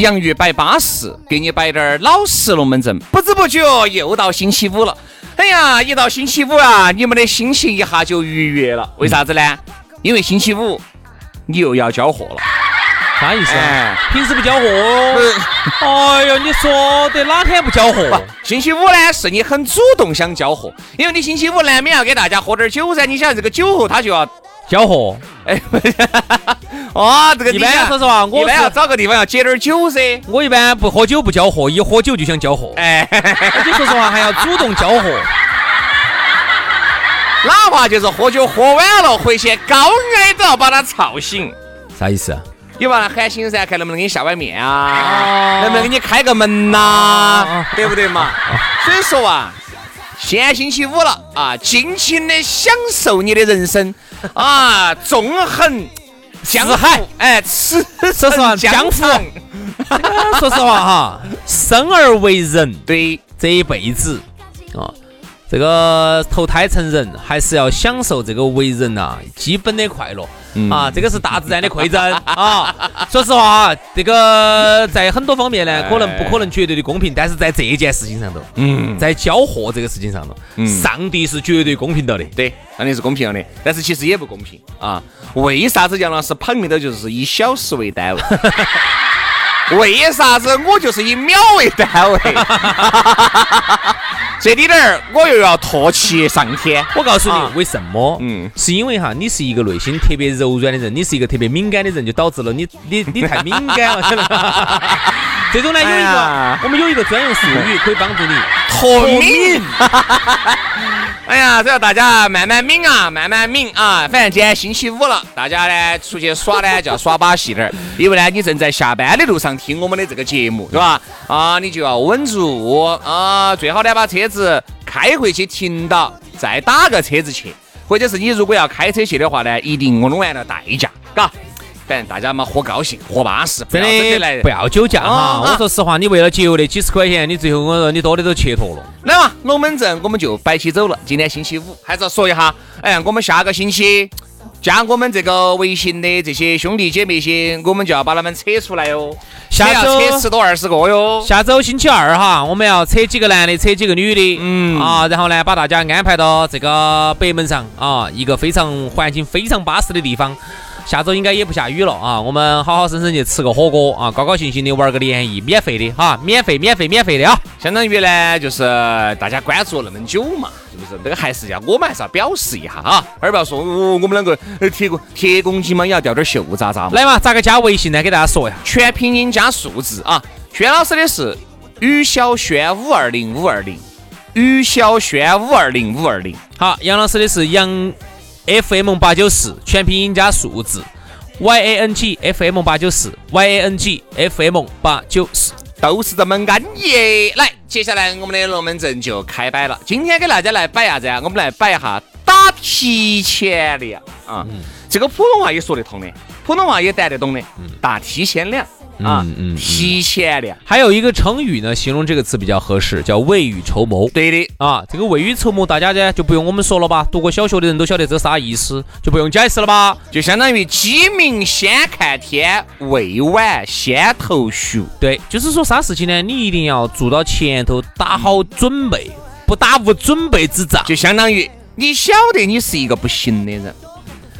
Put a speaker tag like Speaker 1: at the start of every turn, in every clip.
Speaker 1: 洋芋摆巴适，给你摆点儿老式龙门阵。不知不觉又到星期五了，哎呀，一到星期五啊，你们的心情一下就愉悦了。为啥子呢？因为星期五你又要交货了。
Speaker 2: 啥意思？
Speaker 1: 哎，
Speaker 2: 平时不交货？哎呦，你说的哪天不交货？
Speaker 1: 星期五呢，是你很主动想交货，因为你星期五难免要给大家喝点酒噻。你想这个酒后他就要
Speaker 2: 交货？
Speaker 1: 哎，哦，这个
Speaker 2: 一般说实话，我
Speaker 1: 一般要找个地方要解点酒噻。
Speaker 2: 我一般不喝酒不交货，一喝酒就想交货。
Speaker 1: 哎，
Speaker 2: 你说实话还要主动交货，
Speaker 1: 哪怕就是喝酒喝晚了，回去高矮都要把他吵醒。
Speaker 2: 啥意思？
Speaker 1: 你把他喊醒噻，看能不能给你下碗面啊，能不能给你开个门呐，对不对嘛？所以说啊，现在星期五了啊，尽情的享受你的人生啊，纵横江海，哎，吃
Speaker 2: 说实话，
Speaker 1: 骋江
Speaker 2: 江湖。
Speaker 1: 湖，
Speaker 2: 说实话哈，生而为人，
Speaker 1: 对，
Speaker 2: 这一辈子啊，这个投胎成人还是要享受这个为人呐基本的快乐。啊，这个是大自然的馈赠 啊！说实话啊，这个在很多方面呢，可能不可能绝对的公平，但是在这件事情上头，
Speaker 1: 嗯，
Speaker 2: 在交货这个事情上头，上帝是绝对公平到的。
Speaker 1: 对，上帝是公平了的，但是其实也不公平啊！为啥子杨老师捧的都就是以小时为单位？为啥子我就是以秒为单位？这里点儿我又要唾弃上天。
Speaker 2: 我告诉你
Speaker 1: 啊
Speaker 2: 为什么？
Speaker 1: 嗯
Speaker 2: 嗯，是因为哈，你是一个内心特别柔软的人，你是一个特别敏感的人，就导致了你 你你太敏感了？这种 呢有一个，我们有一个专用术语可以帮助你
Speaker 1: 脱敏。哎呀，只要大家慢慢抿啊，慢慢抿啊。反正今天星期五了，大家呢出去耍呢就要耍把戏点儿，因为呢你正在下班的路上听我们的这个节目，对吧？啊，你就要稳住啊，最好呢把车子开回去停到，再打个车子去，或者是你如果要开车去的话呢，一定弄完了代驾，嘎。反正大家嘛，喝高兴，喝巴适，不
Speaker 2: 真
Speaker 1: 的来
Speaker 2: 不要酒驾哈！
Speaker 1: 啊
Speaker 2: 我说实话，你为了节约那几十块钱，你最后我说你多的都切脱了。
Speaker 1: 来嘛，龙门阵我们就摆起走了。今天星期五，还是要说一下，哎，我们下个星期加我们这个微信的这些兄弟姐妹些，我们就要把他们扯出来哟。
Speaker 2: 下周
Speaker 1: 扯十多二十个哟。
Speaker 2: 下周星期二哈，我们要扯几个男的，扯几个女的，
Speaker 1: 嗯
Speaker 2: 啊，然后呢，把大家安排到这个北门上啊，一个非常环境非常巴适的地方。下周应该也不下雨了啊，我们好好生生去吃个火锅啊，高高兴兴的玩个联谊，免费的哈，免费免费免费的啊。
Speaker 1: 相当于呢，就是大家关注了那么久嘛，是不是？这个还是要我们还是要表示一下啊，而不要说哦，我们两个呃铁公铁公鸡嘛，也要掉点秀渣渣嘛。
Speaker 2: 来嘛，咋个加微信呢？给大家说一下。
Speaker 1: 全拼音加数字啊。轩老师的是于小轩五二零五二零，于小轩五二零五二零。
Speaker 2: 好，杨老师的是杨 FM 八九四，全拼音加数字，Y A N G F M 八九四，Y A N G F M 八九四。
Speaker 1: 都是这么安逸。来，接下来我们的龙门阵就开摆了。今天给大家来摆啥子啊？我们来摆一下打提前量啊。这个普通话也说得通的，普通话也带得懂的。打提前量，
Speaker 2: 嗯嗯，
Speaker 1: 提前量。
Speaker 2: 还有一个成语呢，形容这个词比较合适，叫未雨绸缪。
Speaker 1: 对的，
Speaker 2: 啊，这个未雨绸缪，大家呢就不用我们说了吧？读过小学的人都晓得这啥意思，就不用解释了吧？
Speaker 1: 就相当于鸡鸣先看天，未晚先投宿。
Speaker 2: 对，就是说啥事情呢？你一定要做到前头打好准备，不打无准备之仗。
Speaker 1: 就相当于你晓得你是一个不行的人，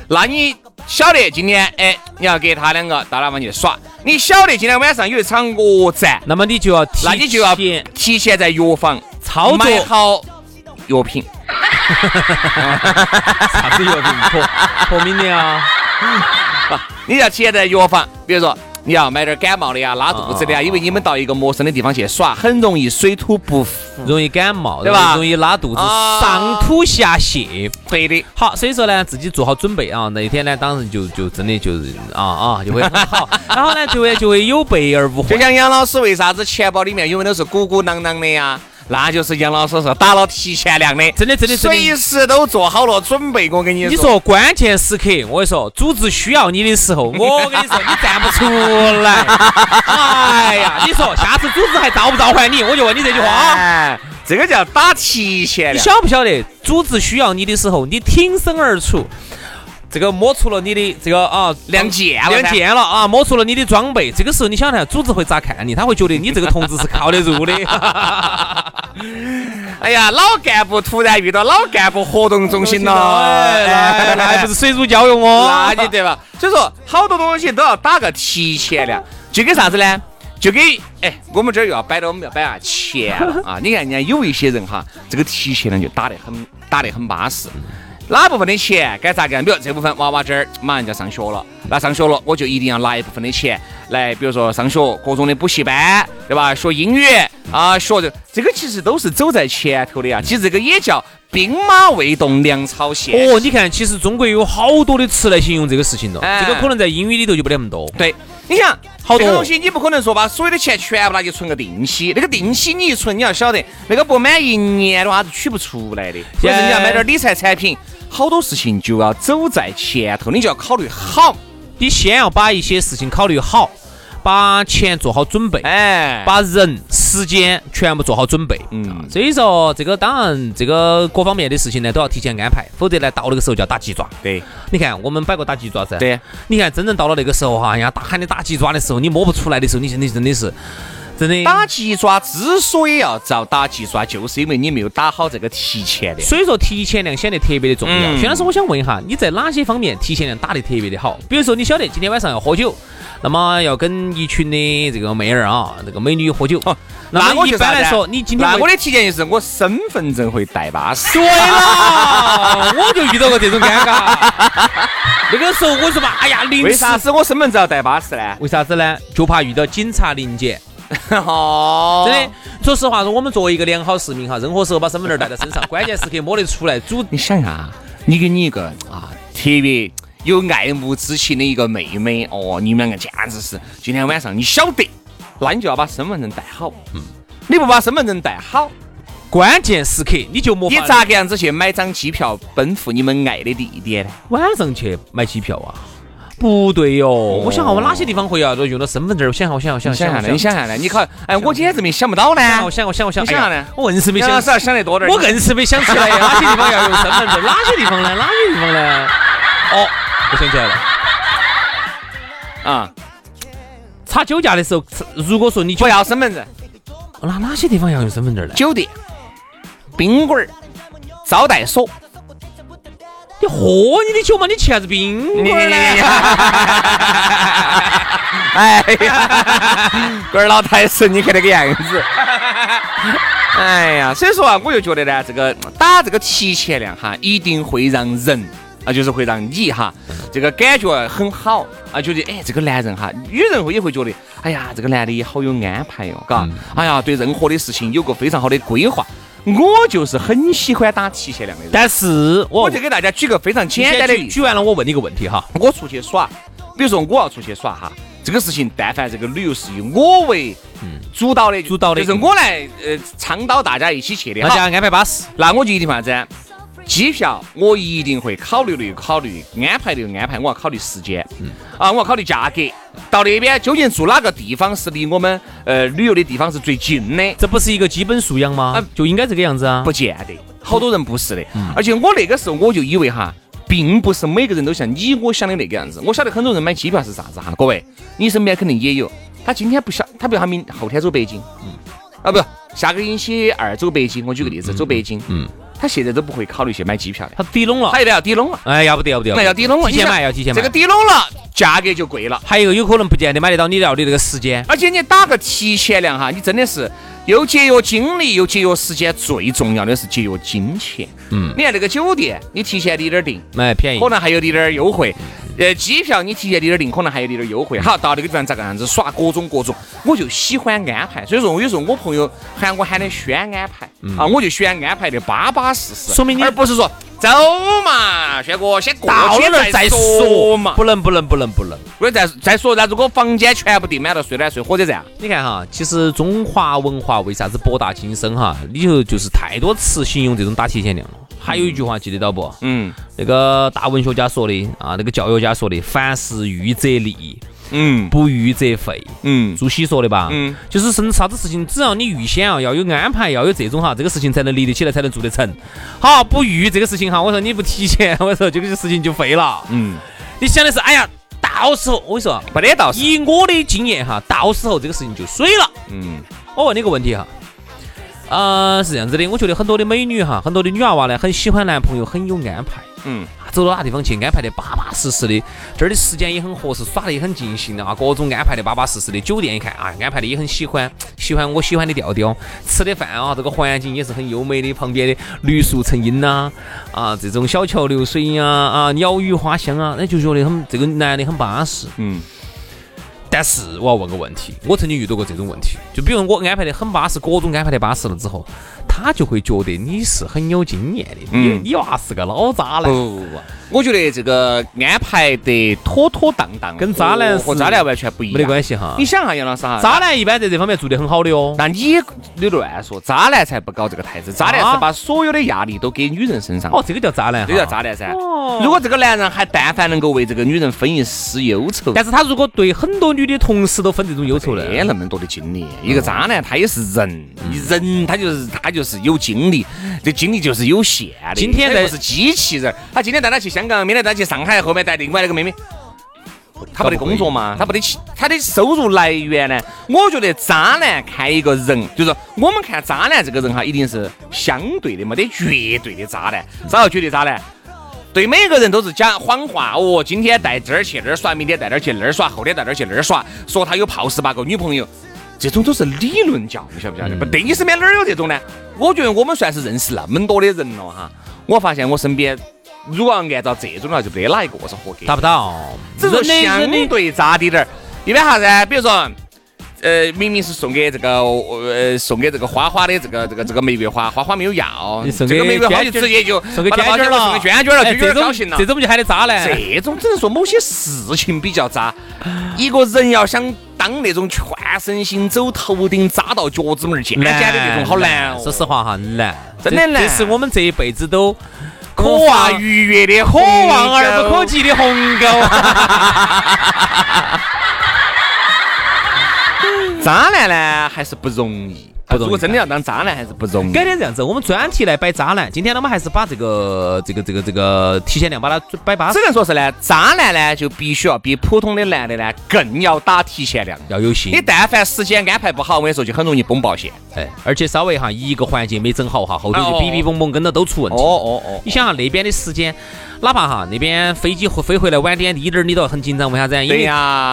Speaker 1: 那你晓得今天哎，你要给他两个到那方去耍，你晓得今天晚上有一场恶战，
Speaker 2: 那么你就要提
Speaker 1: 那你就要提前在药房
Speaker 2: 操作
Speaker 1: 好药品。
Speaker 2: 啥子药品破破敏的啊？
Speaker 1: 你要提前在药房，比如说你要买点感冒的呀、拉肚子的
Speaker 2: 啊
Speaker 1: 呀，因为你们到一个陌生的地方去耍，很容易水土不服。
Speaker 2: 容易感冒，
Speaker 1: 对吧
Speaker 2: 容易拉肚子，
Speaker 1: 啊
Speaker 2: 上吐下泻。
Speaker 1: 对的，
Speaker 2: 好，所以说呢，自己做好准备啊，那一天呢，当然就就真的就是啊啊，就会很好。然后呢，就会就会有备而无
Speaker 1: 就。像杨老师为啥子钱包里面永远都是鼓鼓囊囊的呀？那就是杨老师是打了提前量的，
Speaker 2: 真的真的真的
Speaker 1: 随时都做好了准备。我跟你说，
Speaker 2: 你说关键时刻，我跟你说，组织需要你的时候，我跟你说，你站不出来。哎呀，你说下次组织还召不召唤你？我就问你这句话。
Speaker 1: 哎，这个叫打提前
Speaker 2: 你。晓不晓得，组织需要你的时候，你挺身而出，这个摸出了你的这个啊
Speaker 1: 亮剑了
Speaker 2: 亮剑了啊，摸出了你的装备。这个时候，你想想，组织会咋看你？他会觉得你这个同志是靠得住的。
Speaker 1: 哎呀，老干部突然遇到老干部活动中心了，
Speaker 2: 哎，那那还不是水乳交融哦？
Speaker 1: 那你对吧？所以说，好多东西都要打个提前量，就跟啥子呢？就给哎，我们这儿又要摆到我们要摆下钱了啊！你看人家有一些人哈，这个提前量就打得很打得很巴适。哪部分的钱该咋干？比如这部分娃娃这儿马上就要上学了，那上学了我就一定要拿一部分的钱来，比如说上学各种的补习班，对吧？学英语啊，学这这个其实都是走在前头的呀。其实这个也叫兵马未动，粮草先。
Speaker 2: 哦，你看，其实中国有好多的词来形容这个事情了，这个可能在英语里头就不得那么多。
Speaker 1: 对，你想
Speaker 2: 好多
Speaker 1: 东西，你不可能说把所有的钱全部拿去存个定期，那个定期你一存，你要晓得那个不满一年的话是取不出来的。所以说你要买点理财产品，好多事情就要走在前头，你就要考虑好。
Speaker 2: 你先要把一些事情考虑好，把钱做好准备，
Speaker 1: 哎，
Speaker 2: 把人、时间全部做好准备。
Speaker 1: 嗯
Speaker 2: 啊所以说这个当然这个各方面的事情呢都要提前安排，否则呢到那个时候就要打鸡爪。
Speaker 1: 对
Speaker 2: 你看我们摆过打鸡爪噻，
Speaker 1: 对，
Speaker 2: 你看真正到了那个时候哈，人家打喊你打鸡爪的时候，你摸不出来的时候，你真的真的是真的
Speaker 1: 打鸡爪之所以要遭打鸡爪，就是因为你没有打好这个提前量。
Speaker 2: 所以说提前量显得特别的重要。
Speaker 1: 嗯
Speaker 2: 薛老师，我想问一下，你在哪些方面提前量打得特别的好？比如说，你晓得今天晚上要喝酒，那么要跟一群的这个妹儿啊，这个美女喝酒。
Speaker 1: 哦
Speaker 2: 那
Speaker 1: 我一
Speaker 2: 般来说，你今天
Speaker 1: 那我的提前就是我身份证会带巴适。
Speaker 2: 对了，我就遇到过这种尴尬。那个时候我说嘛，哎呀，临时
Speaker 1: 为啥子我身份证要带巴适呢？
Speaker 2: 为啥子呢？就怕遇到警察临检。
Speaker 1: 哦
Speaker 2: 真的，说实话，说我们作为一个良好市民哈，任何时候把身份证带在身上，关键时刻摸得出来，主
Speaker 1: 你想一下，你给你一个啊特别有爱慕之情的一个妹妹，哦，你们两个简直是今天晚上你晓得，那你就要把身份证带好。嗯，你不把身份证带好，
Speaker 2: 关键时刻你就没
Speaker 1: 你咋个样子去买张机票奔赴你们爱的地点呢？
Speaker 2: 晚上去买机票啊？不对哟，我想下我哪些地方会要用到身份证？我想下，我想下，我想下，
Speaker 1: 想下呢？你想下呢？你考，哎，我简直没想不到呢。
Speaker 2: 我想，我想，我想，
Speaker 1: 你想下呢
Speaker 2: 我硬是没想
Speaker 1: 杨老师，要想得多点儿。
Speaker 2: 我硬是没想起来 哪些地方要用身份证，哪些地方呢？哪些地方呢？哦，我想起来了，
Speaker 1: 啊，
Speaker 2: 查酒驾的时候，如果说你酒
Speaker 1: 不，要身份证，
Speaker 2: 那哪些地方要用身份证呢？
Speaker 1: 酒店、宾馆儿、招待所。
Speaker 2: 你喝你的酒嘛，你去啥子宾馆呢？
Speaker 1: 哎呀，龟儿老太神，你看那个样子。哎呀，所以说啊，我就觉得呢，这个打这个提前量哈，一定会让人啊，就是会让你哈，这个感觉很好啊，觉得哎，这个男人哈，女人会也会觉得，哎呀，这个男的也好有安排哟，嘎，哎呀，对任何的事情有个非常好的规划。我就是很喜欢打提前量的人，
Speaker 2: 但是我
Speaker 1: 我就给大家举个非常简单的例子
Speaker 2: 举举。完了，我问你个问题哈，
Speaker 1: 我出去耍，比如说我要出去耍哈，这个事情但凡这个旅游是以我为主导的，
Speaker 2: 嗯主导的
Speaker 1: 就是我来呃倡导大家一起去的，
Speaker 2: 大家，安排巴适。
Speaker 1: 那我就一定啥子？机票我一定会考虑的考虑，安排的安排，我要考虑时间，啊，我要考虑价格。到那边究竟住哪个地方是离我们呃旅游的地方是最近的？
Speaker 2: 这不是一个基本素养吗？就应该这个样子啊？
Speaker 1: 不见得，好多人不是的。而且我那个时候我就以为哈，并不是每个人都像你我想的那个样子。我晓得很多人买机票是啥子哈，各位，你身边肯定也有。他今天不晓，他比如他明后天走北京，嗯，啊不，下个星期二走北京。我举个例子，走北京，嗯。他现在都不会考虑去买机票的，
Speaker 2: 他抵拢了，
Speaker 1: 他一定要抵拢了。
Speaker 2: 哎，要不得，要不得，
Speaker 1: 那要抵拢了，
Speaker 2: 提前买，要提前买。
Speaker 1: 这个抵拢了，价格就贵了。
Speaker 2: 还有一个有可能不见得买得到你要的这个时间，
Speaker 1: 而且你打个提前量哈，你真的是又节约精力又节约时间，最重要的是节约金钱。嗯，你看那个酒店，你提前滴点订，
Speaker 2: 哎便宜，
Speaker 1: 可能还有滴点优惠。呃，机票你提前点订，可能还有点优惠。好，到那个地方咋个样子耍各种各种，我就喜欢安排。所以说，我有时候我朋友喊我喊的宣安排啊，我就喜欢安排的巴巴适适。
Speaker 2: 说明你
Speaker 1: 而不是说走嘛，轩哥先过去再
Speaker 2: 说
Speaker 1: 嘛。
Speaker 2: 不能不能不能不能，
Speaker 1: 我再再说，那如果房间全部订满了，睡哪睡火车站？
Speaker 2: 你看哈，其实中华文化为啥子博大精深哈？里头就是太多词形容这种打提前量了。还有一句话记得到不？嗯，那个大文学家说的啊，那个教育家说的，凡事预则立，嗯，不预则废，嗯，朱熹说的吧？嗯，就是什啥子事情，只要你预先啊要有安排，要有这种哈，这个事情才能立得起来，才能做得成。好，不预这个事情哈，我说你不提前，我说这个事情就废了。嗯，你想的是，哎呀，到时候我跟你说，
Speaker 1: 没得到。
Speaker 2: 以我的经验哈，到时候这个事情就水了。嗯，我问你个问题哈。呃，是这样子的，我觉得很多的美女哈，很多的女娃娃呢，很喜欢男朋友很有安排。嗯，走到哪地方去安排的巴巴适适的，这儿的时间也很合适，耍的也很尽兴的啊，各种安排的巴巴适适的。酒店一看啊，安排的也很喜欢，喜欢我喜欢的调调。吃的饭啊，这个环境也是很优美的，旁边的绿树成荫呐，啊，这种小桥流水呀，啊，鸟语花香啊，那就觉得很这个男的很巴适。嗯。但是我要问个问题，我曾经遇到过这种问题，就比如我安排的很巴适，各种安排的巴适了之后，他就会觉得你是很有经验的，你你娃是个老渣男。不
Speaker 1: 不不。我觉得这个安排得妥妥当当，
Speaker 2: 跟渣男
Speaker 1: 和渣男完全不一样，
Speaker 2: 没得关系哈。
Speaker 1: 你想哈，杨老师哈，
Speaker 2: 渣男一般在这方面做得很好的哦。
Speaker 1: 那你你乱说，渣男才不搞这个台子，渣男是把所有的压力都给女人身上。
Speaker 2: 哦，这个叫渣男，
Speaker 1: 这叫渣男噻。哦如果这个男人还但凡能够为这个女人分一丝忧愁，
Speaker 2: 但是他如果对很多女的同时都分这种忧愁的？
Speaker 1: 没那么多的精力。一个渣男他也是人，人他就是他就是有精力，这精力就是有限的。
Speaker 2: 今天在
Speaker 1: 是机器人，他今天带他去香港，明天带他去上。海后面带另外那个妹妹，他不得工作嘛？他不得起，他的收入来源呢？我觉得渣男看一个人，就是我们看渣男这个人哈，一定是相对的，没得绝对的渣男。啥叫绝对渣男？对每个人都是讲谎话哦。今天带这儿去那儿耍，明天带那儿去那儿耍，后天带那儿去那儿耍，说他有泡十八个女朋友，这种都是理论教，你晓不晓得？不对，你身边哪儿有这种呢？我觉得我们算是认识那么多的人了哈，我发现我身边。如果按照这种的话，就没得哪一个是合格，
Speaker 2: 达不到。
Speaker 1: 只是相对渣滴点儿。一般啥子？比如说，呃，明明是送给这个呃送给这个花花的这个这个这个玫瑰花，花花没有要，
Speaker 2: 这
Speaker 1: 个玫瑰花就直接就
Speaker 2: 送给娟娟了，
Speaker 1: 送给娟娟了，娟娟高兴了。
Speaker 2: 这种不就喊的渣男？
Speaker 1: 这种只能说某些事情比较渣。一个人要想当那种全身心走头顶扎到脚趾门尖尖的那种，好难哦。
Speaker 2: 说实话哈，难，
Speaker 1: 真的难。
Speaker 2: 这是我们这一辈子都。
Speaker 1: 渴望愉悦的
Speaker 2: 渴望而不可及的鸿沟。
Speaker 1: 渣男呢，还是不容易。如果真的要当渣男，还是不容易。
Speaker 2: 改天这样子，我们专题来摆渣男。今天呢，我们还是把这个、这个、这个、这个提前量把它摆巴。
Speaker 1: 只能说是呢，渣男呢就必须要比普通的男的呢更要打提前量，
Speaker 2: 要有心。
Speaker 1: 你但凡时间安排不好，我跟你说就很容易崩爆线。
Speaker 2: 哎，而且稍微哈一个环节没整好哈，后头就逼逼嘣嘣跟着都出问题。哦哦哦！你想哈那边的时间。哪怕哈那边飞机飞回来晚点滴点儿，你都很紧张，为啥子？因为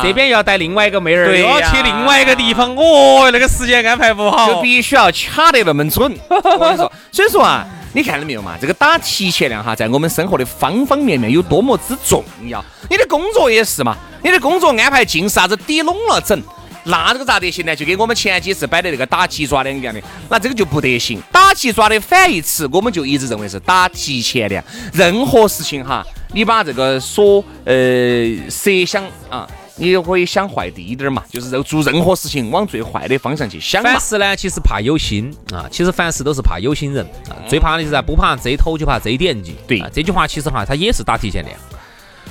Speaker 2: 这边要带另外一个妹儿，要去另外一个地方，哦，那个时间安排不好，
Speaker 1: 就必须要卡得那么准。我跟你说，所以说啊，你看到没有嘛？这个打提前量哈，在我们生活的方方面面有多么之重要。你的工作也是嘛，你的工作安排尽是啥子底拢了整。那这个咋得行呢？就跟我们前几次摆的那个打鸡爪两个样的，那这个就不得行。打鸡爪的反义词，我们就一直认为是打提前量。任何事情哈，你把这个所呃设想啊，你就可以想坏一点儿嘛，就是做任何事情往最坏的方向去想嘛
Speaker 2: 凡。事呢，其实怕有心啊，其实凡事都是怕有心人啊。最怕的就是不怕贼偷，就怕贼惦记。
Speaker 1: 对
Speaker 2: 啊这句话其实哈，它也是打提前量。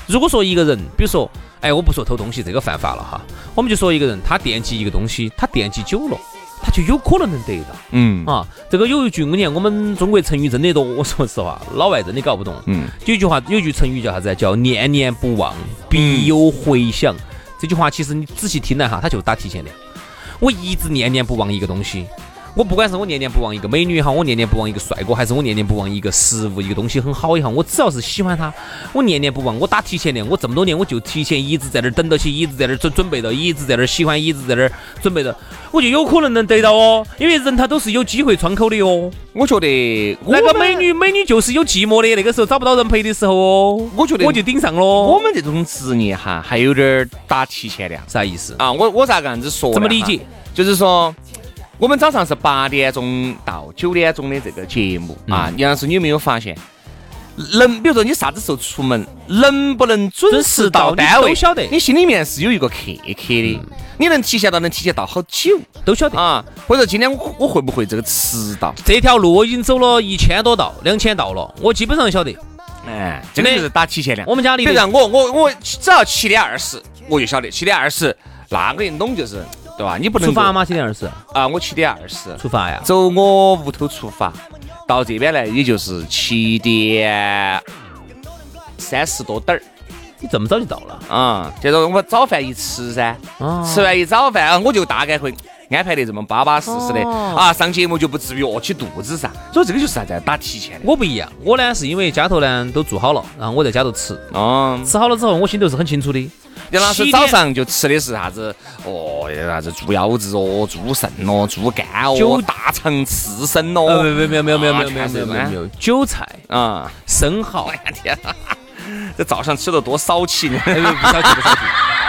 Speaker 2: 如果说一个人，比如说，哎，我不说偷东西这个犯法了哈，我们就说一个人他惦记一个东西，他惦记久了，他就有可能能得到。
Speaker 1: 嗯
Speaker 2: 啊，这个有一句，我念我们中国成语真的多，我 说实话，老外真的搞不懂。
Speaker 1: 嗯，
Speaker 2: 有一句话，有一句成语叫啥子？叫念念不忘，必有回响。这句话其实你仔细听来哈，他就是打提前的。我一直念念不忘一个东西，我不管是我念念不忘一个美女也好，我念念不忘一个帅哥，还是我念念不忘一个食物、一个东西很好也好，我只要是喜欢它，我念念不忘，我打提前量。我这么多年，我就提前一直在那儿等到起，一直在那儿准准备到，一直在那儿喜欢，一直在那儿准备到，我就有可能能得到哦。因为人他都是有机会窗口的哦。
Speaker 1: 我觉得
Speaker 2: 那个美女，美女就是有寂寞的，那个时候找不到人陪的时候哦，
Speaker 1: 我觉得
Speaker 2: 我就顶上了。
Speaker 1: 我们这种职业哈，还有点儿打提前量
Speaker 2: 啥意思？
Speaker 1: 啊。我我咋个样子说？
Speaker 2: 怎么理解？
Speaker 1: 就是说，我们早上是八点钟到九点钟的这个节目啊。杨老师，你有没有发现？能，比如说你啥子时候出门，能不能准时到单位，
Speaker 2: 都晓得
Speaker 1: 你心里面是有一个刻刻的。你能提前到，能提前到好久
Speaker 2: 都晓得。
Speaker 1: 啊？或者今天我我会不会这个迟到？
Speaker 2: 这条路我已经走了一千多道，两千道了，我基本上晓得。
Speaker 1: 哎，这个就是打提前量。
Speaker 2: 我们家里
Speaker 1: 比如让我我我只要七点二十，我就晓得七点二十，那个一弄就是对吧？你不能
Speaker 2: 出发吗？七点二十
Speaker 1: 啊，我七点二十
Speaker 2: 出发呀？
Speaker 1: 走我屋头出发，到这边来也就是七点三十多点儿
Speaker 2: 你这么早就到了？
Speaker 1: 啊。接着我早饭一吃噻，
Speaker 2: 啊
Speaker 1: 吃完一早饭啊，我就大概会安排得这么巴巴适适的
Speaker 2: 哦
Speaker 1: 啊，上节目就不至于饿起肚子噻。所以这个就是啥子？打提前的。
Speaker 2: 我不一样，我呢是因为家头呢都做好了，然后我在家头吃，
Speaker 1: 哦，
Speaker 2: 吃好了之后我心头是很清楚的。
Speaker 1: 杨老师早上就吃的是啥子？哦，啥子猪腰子哦，猪肾哦，猪肝哦
Speaker 2: 韭，
Speaker 1: 大肠刺身
Speaker 2: 呃，
Speaker 1: 哦。
Speaker 2: 没有没有没有没有没有没有
Speaker 1: 啊
Speaker 2: 没有没有没有，韭菜、
Speaker 1: 啊！
Speaker 2: 生蚝
Speaker 1: 哎，呀天啊，这早上吃的多骚气呢！
Speaker 2: 哎不不少气不骚气，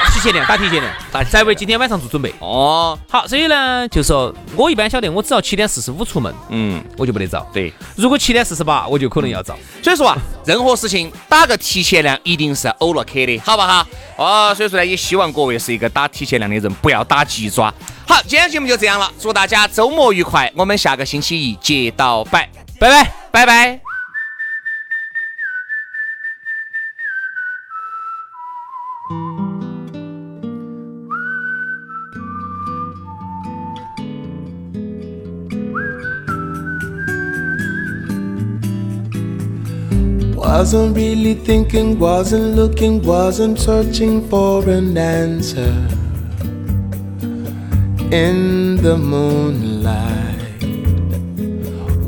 Speaker 2: 提前量打提前量，打在为今天晚上做准备。
Speaker 1: 哦，
Speaker 2: 好，所以呢，就说我一般晓得，我只要七点四十五出门，
Speaker 1: 嗯，
Speaker 2: 我就不得早。
Speaker 1: 对，
Speaker 2: 如果七点四十八，我就可能要早。
Speaker 1: 所以说啊，任何事情打个提前量，一定是欧了克的，好不好？哦，所以说呢，也希望各位是一个打提前量的人，不要打鸡爪。好，今天节目就这样了，祝大家周末愉快，我们下个星期一接到拜，拜拜，拜拜。
Speaker 3: Wasn't really thinking, wasn't looking, wasn't searching for an answer. In the moonlight,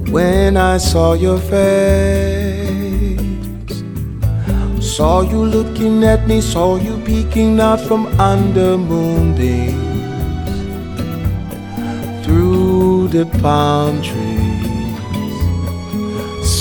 Speaker 3: when I saw your face, saw you looking at me, saw you peeking out from under moonbeams through the palm trees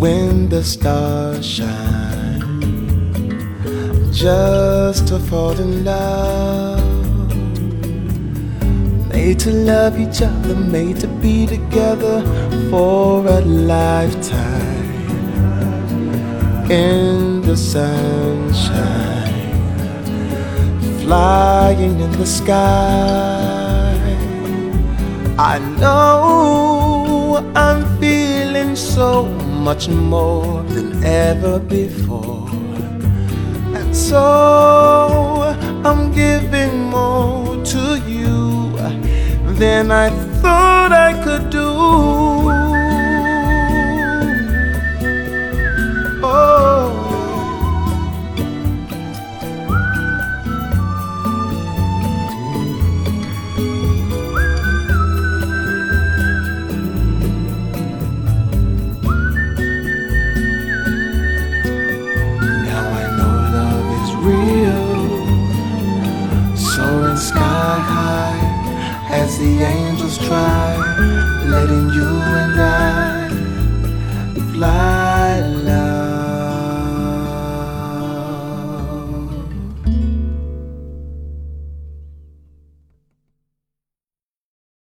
Speaker 3: when the stars shine. Just to fall in love. Made to love each other made to be together for a lifetime. In the sunshine. Flying in the sky. I know I'm feeling so much more than ever before. And so I'm giving more to you than I thought I could do.